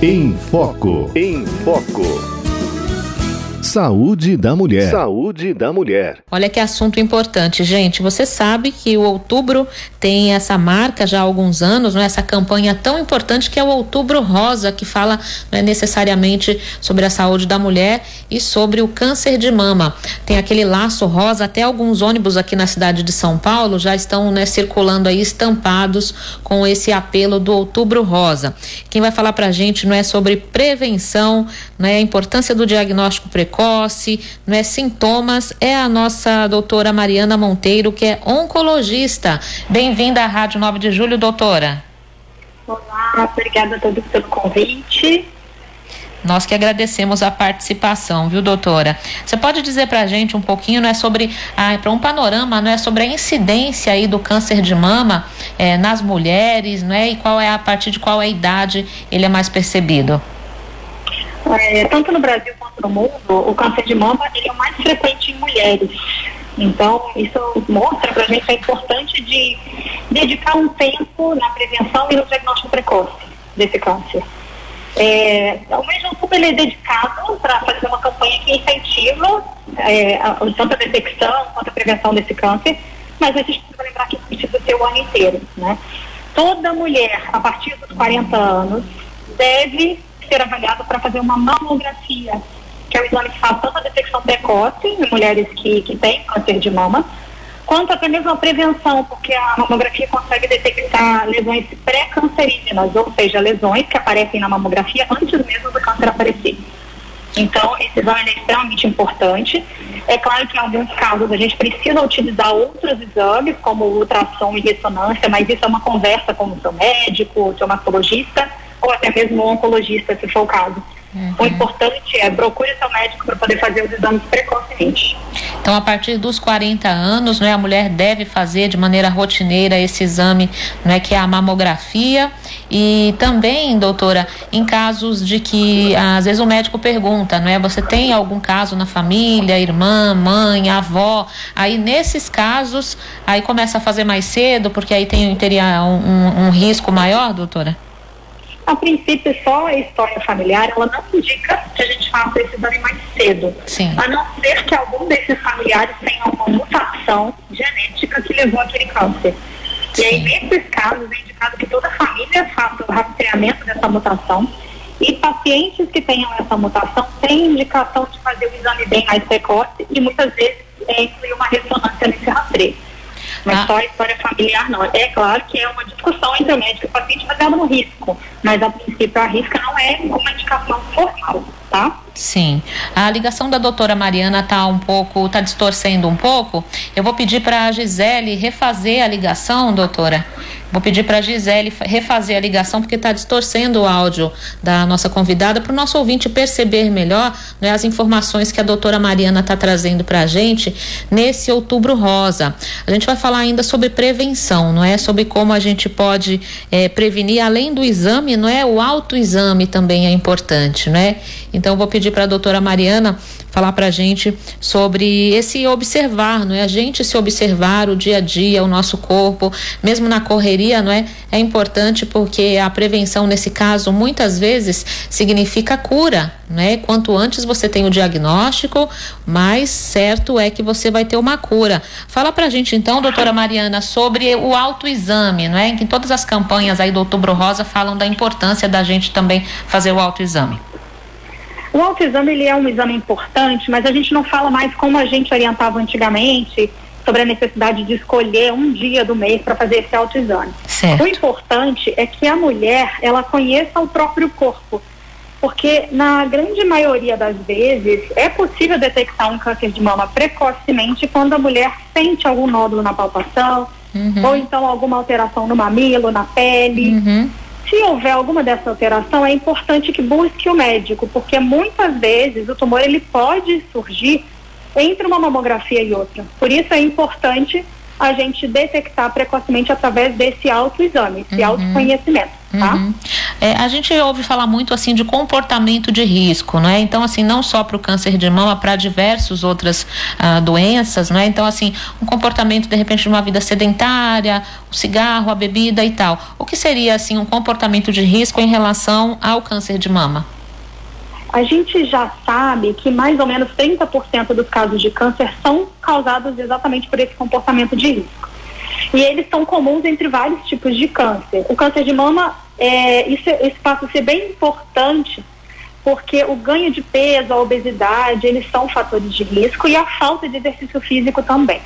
Em Foco. Em Foco. Saúde da mulher. Saúde da mulher. Olha que assunto importante, gente. Você sabe que o outubro tem essa marca já há alguns anos, não é? essa campanha tão importante que é o Outubro Rosa, que fala não é necessariamente sobre a saúde da mulher e sobre o câncer de mama. Tem aquele laço rosa, até alguns ônibus aqui na cidade de São Paulo já estão né, circulando aí estampados com esse apelo do Outubro Rosa. Quem vai falar pra gente não é sobre prevenção, não é a importância do diagnóstico precoce não é sintomas, é a nossa doutora Mariana Monteiro, que é oncologista. Bem-vinda à Rádio 9 de Julho, doutora. Olá, obrigada a todos pelo convite. Nós que agradecemos a participação, viu, doutora? Você pode dizer para a gente um pouquinho, não é sobre, ah, para um panorama, não é sobre a incidência aí do câncer de mama é, nas mulheres, não é? E qual é a partir de qual é a idade ele é mais percebido? É, tanto no Brasil quanto no mundo, o câncer de mama é o mais frequente em mulheres. Então, isso mostra para a gente a importância de dedicar um tempo na prevenção e no diagnóstico precoce desse câncer. É, o mês de outubro ele é dedicado para fazer uma campanha que incentiva é, tanto a detecção quanto a prevenção desse câncer, mas a gente precisa lembrar que precisa ser o ano inteiro. Né? Toda mulher, a partir dos 40 anos, deve ser avaliado para fazer uma mamografia, que é o exame que faz tanto a detecção precoce em mulheres que, que têm câncer de mama, quanto até mesmo a prevenção, porque a mamografia consegue detectar lesões pré-cancerígenas, ou seja, lesões que aparecem na mamografia antes mesmo do câncer aparecer. Então, esse exame é extremamente importante. É claro que em alguns casos a gente precisa utilizar outros exames, como ultrassom e ressonância, mas isso é uma conversa com o seu médico, o seu mastologista, ou até mesmo um oncologista, se for o caso. Uhum. O importante é procure seu médico para poder fazer os exames precocemente. Então, a partir dos 40 anos, né, a mulher deve fazer de maneira rotineira esse exame, né, que é a mamografia. E também, doutora, em casos de que às vezes o médico pergunta, não é? Você tem algum caso na família, irmã, mãe, avó? Aí nesses casos, aí começa a fazer mais cedo, porque aí tem teria um, um, um risco maior, doutora? A princípio, só a história familiar, ela não indica que a gente faça esse exame mais cedo. Sim. A não ser que algum desses familiares tenha uma mutação genética que levou aquele câncer. Sim. E aí, nesses casos, é indicado que toda a família faça o rastreamento dessa mutação. E pacientes que tenham essa mutação têm indicação de fazer o exame bem mais precoce e muitas vezes é, incluir uma ressonância nesse rastreio. Mas ah. só a história familiar não. É claro que é uma discussão entre o médico e o paciente baseada no risco, mas a princípio a risca não é uma indicação formal, tá? Sim. A ligação da doutora Mariana tá um pouco, tá distorcendo um pouco. Eu vou pedir para a Gisele refazer a ligação, doutora. Vou pedir para a Gisele refazer a ligação, porque está distorcendo o áudio da nossa convidada, para o nosso ouvinte perceber melhor né, as informações que a doutora Mariana está trazendo para a gente nesse outubro rosa. A gente vai falar ainda sobre prevenção, não é? Sobre como a gente pode é, prevenir, além do exame, não é? O autoexame também é importante, não é? Então, vou pedir para a doutora Mariana falar para a gente sobre esse observar, não é? A gente se observar o dia a dia, o nosso corpo, mesmo na correria, não é? É importante porque a prevenção nesse caso muitas vezes significa cura, né? Quanto antes você tem o diagnóstico, mais certo é que você vai ter uma cura. Fala pra gente então, doutora Mariana, sobre o autoexame, não é? Que todas as campanhas aí do Outubro Rosa falam da importância da gente também fazer o autoexame. O autoexame ele é um exame importante, mas a gente não fala mais como a gente orientava antigamente sobre a necessidade de escolher um dia do mês para fazer esse autoexame. Certo. O importante é que a mulher ela conheça o próprio corpo, porque na grande maioria das vezes é possível detectar um câncer de mama precocemente quando a mulher sente algum nódulo na palpação uhum. ou então alguma alteração no mamilo, na pele. Uhum. Se houver alguma dessa alteração, é importante que busque o médico, porque muitas vezes o tumor ele pode surgir entre uma mamografia e outra. Por isso é importante a gente detectar precocemente através desse autoexame, esse uhum. autoconhecimento. Tá? Uhum. É, a gente ouve falar muito assim de comportamento de risco, não é? Então assim não só para o câncer de mama, para diversas outras ah, doenças, não é? Então assim um comportamento de repente de uma vida sedentária, o cigarro, a bebida e tal. O que seria assim um comportamento de risco em relação ao câncer de mama? A gente já sabe que mais ou menos 30% dos casos de câncer são causados exatamente por esse comportamento de risco. E eles são comuns entre vários tipos de câncer. O câncer de mama, é, isso, isso passa a ser bem importante porque o ganho de peso, a obesidade, eles são fatores de risco e a falta de exercício físico também.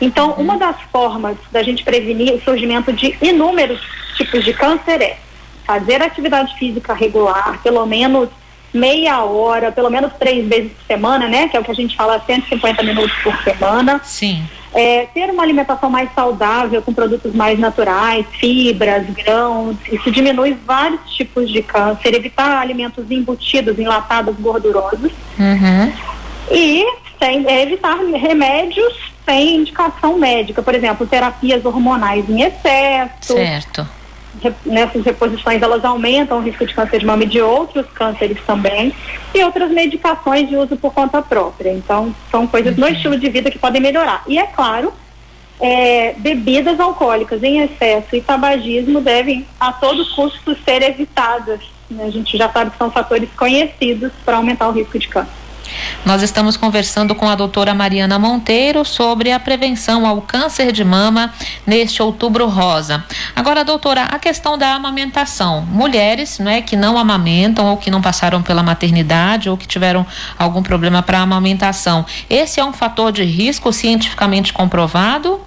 Então, uma das formas da gente prevenir o surgimento de inúmeros tipos de câncer é fazer atividade física regular, pelo menos meia hora, pelo menos três vezes por semana, né? Que é o que a gente fala, 150 minutos por semana. Sim. É, ter uma alimentação mais saudável, com produtos mais naturais, fibras, grãos, isso diminui vários tipos de câncer, evitar alimentos embutidos, enlatados, gordurosos. Uhum. E sem, é, evitar remédios sem indicação médica, por exemplo, terapias hormonais em excesso. Certo nessas reposições elas aumentam o risco de câncer de mama e de outros cânceres também e outras medicações de uso por conta própria. Então, são coisas no uhum. estilo de vida que podem melhorar. E é claro, é, bebidas alcoólicas em excesso e tabagismo devem a todo custo ser evitadas. Né? A gente já sabe que são fatores conhecidos para aumentar o risco de câncer. Nós estamos conversando com a doutora Mariana Monteiro sobre a prevenção ao câncer de mama neste outubro rosa. Agora, doutora, a questão da amamentação. Mulheres né, que não amamentam ou que não passaram pela maternidade ou que tiveram algum problema para amamentação. Esse é um fator de risco cientificamente comprovado?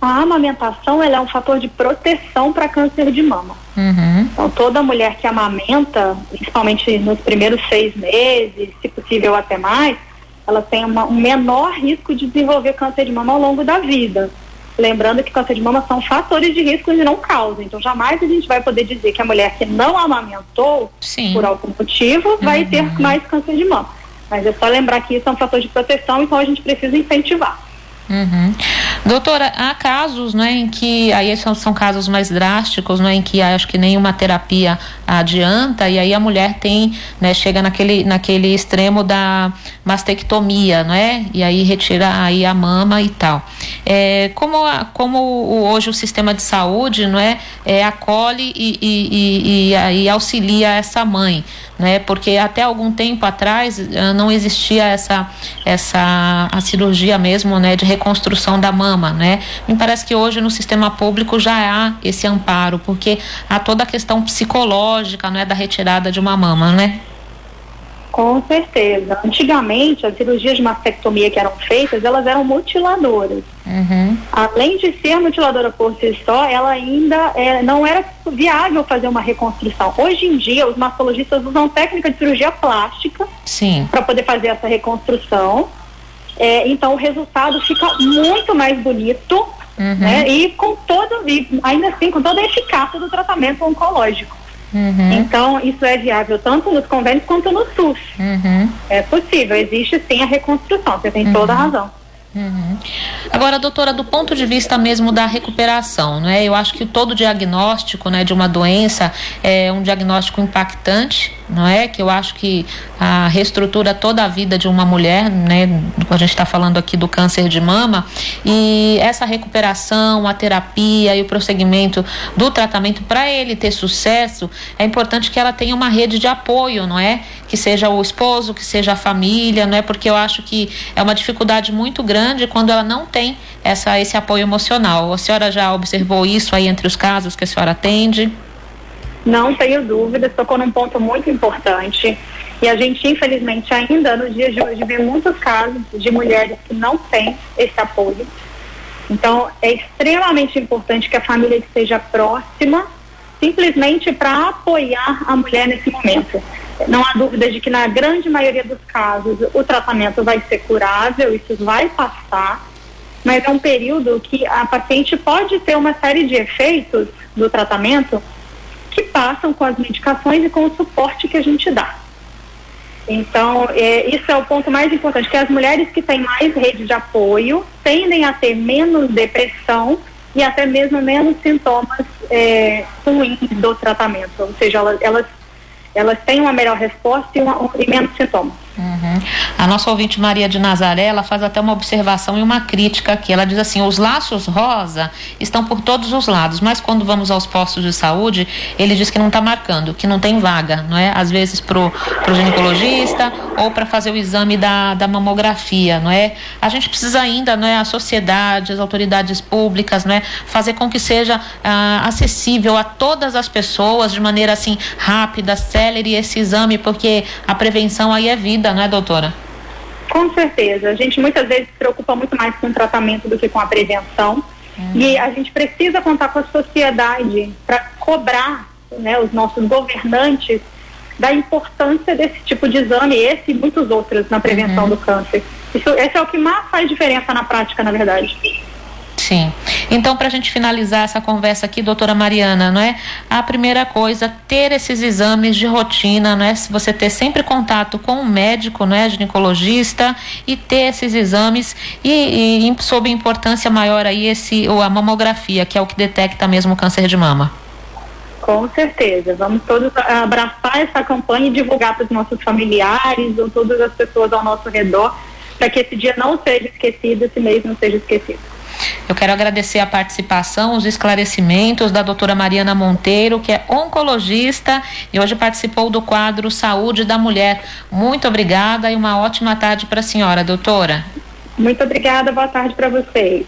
a amamentação é um fator de proteção para câncer de mama. Uhum. Então, toda mulher que amamenta, principalmente nos primeiros seis meses, se possível até mais, ela tem uma, um menor risco de desenvolver câncer de mama ao longo da vida. Lembrando que câncer de mama são fatores de risco e não causam. Então, jamais a gente vai poder dizer que a mulher que não amamentou, Sim. por algum motivo, vai uhum. ter mais câncer de mama. Mas é só lembrar que isso é um fator de proteção, então a gente precisa incentivar. Uhum. Doutora, há casos né, em que, aí são, são casos mais drásticos, né, em que acho que nenhuma terapia adianta, e aí a mulher tem, né, chega naquele, naquele extremo da mastectomia, não é? E aí retira aí a mama e tal. É, como, a, como hoje o sistema de saúde, não é, é acolhe e, e, e, e auxilia essa mãe, né? Porque até algum tempo atrás ah, não existia essa essa a cirurgia mesmo, né, de reconstrução da mama, né? Me parece que hoje no sistema público já há esse amparo, porque há toda a questão psicológica, não é, da retirada de uma mama, né? Com certeza. Antigamente, as cirurgias de mastectomia que eram feitas, elas eram mutiladoras. Uhum. Além de ser mutiladora por si só, ela ainda é, não era viável fazer uma reconstrução. Hoje em dia, os mastologistas usam técnica de cirurgia plástica para poder fazer essa reconstrução. É, então, o resultado fica muito mais bonito uhum. né, e com todo, e ainda assim, com toda a eficácia do tratamento oncológico. Uhum. Então, isso é viável tanto nos convênios quanto no SUS. Uhum. É possível, existe sim a reconstrução, você tem uhum. toda a razão. Agora, doutora, do ponto de vista mesmo da recuperação, né? Eu acho que todo diagnóstico, né, de uma doença é um diagnóstico impactante, não é? Que eu acho que a reestrutura toda a vida de uma mulher, né? A gente está falando aqui do câncer de mama e essa recuperação, a terapia e o prosseguimento do tratamento para ele ter sucesso, é importante que ela tenha uma rede de apoio, não é? Que seja o esposo, que seja a família, não é? Porque eu acho que é uma dificuldade muito grande quando ela não tem essa esse apoio emocional. A senhora já observou isso aí entre os casos que a senhora atende? Não tenho dúvidas, tocou num ponto muito importante. E a gente, infelizmente, ainda nos dias de hoje, vê muitos casos de mulheres que não têm esse apoio. Então, é extremamente importante que a família esteja próxima, simplesmente para apoiar a mulher nesse momento. Não há dúvida de que, na grande maioria dos casos, o tratamento vai ser curável, isso vai passar, mas é um período que a paciente pode ter uma série de efeitos do tratamento que passam com as medicações e com o suporte que a gente dá. Então, é, isso é o ponto mais importante, que as mulheres que têm mais rede de apoio tendem a ter menos depressão e até mesmo menos sintomas é, ruins do tratamento. Ou seja, elas, elas, elas têm uma melhor resposta e, uma, e menos sintomas. Uhum. A nossa ouvinte Maria de Nazaré, ela faz até uma observação e uma crítica aqui. Ela diz assim: os laços rosa estão por todos os lados, mas quando vamos aos postos de saúde, ele diz que não está marcando, que não tem vaga, não é? Às vezes pro, pro ginecologista ou para fazer o exame da, da mamografia, não é? A gente precisa ainda, não é? A sociedade, as autoridades públicas, não é? Fazer com que seja ah, acessível a todas as pessoas de maneira assim rápida, célere esse exame, porque a prevenção aí é vida não é, doutora? Com certeza. A gente muitas vezes se preocupa muito mais com o tratamento do que com a prevenção. Uhum. E a gente precisa contar com a sociedade para cobrar né, os nossos governantes da importância desse tipo de exame, esse e muitos outros na prevenção uhum. do câncer. Isso, esse é o que mais faz diferença na prática, na verdade. Sim. Então, para a gente finalizar essa conversa aqui, doutora Mariana, não é? A primeira coisa, ter esses exames de rotina, não é? Você ter sempre contato com o um médico, não é? Ginecologista e ter esses exames e, e sob importância maior aí esse, ou a mamografia, que é o que detecta mesmo o câncer de mama. Com certeza. Vamos todos abraçar essa campanha e divulgar para os nossos familiares ou todas as pessoas ao nosso redor, para que esse dia não seja esquecido, esse mês não seja esquecido. Eu quero agradecer a participação, os esclarecimentos da doutora Mariana Monteiro, que é oncologista e hoje participou do quadro Saúde da Mulher. Muito obrigada e uma ótima tarde para a senhora, doutora. Muito obrigada, boa tarde para vocês.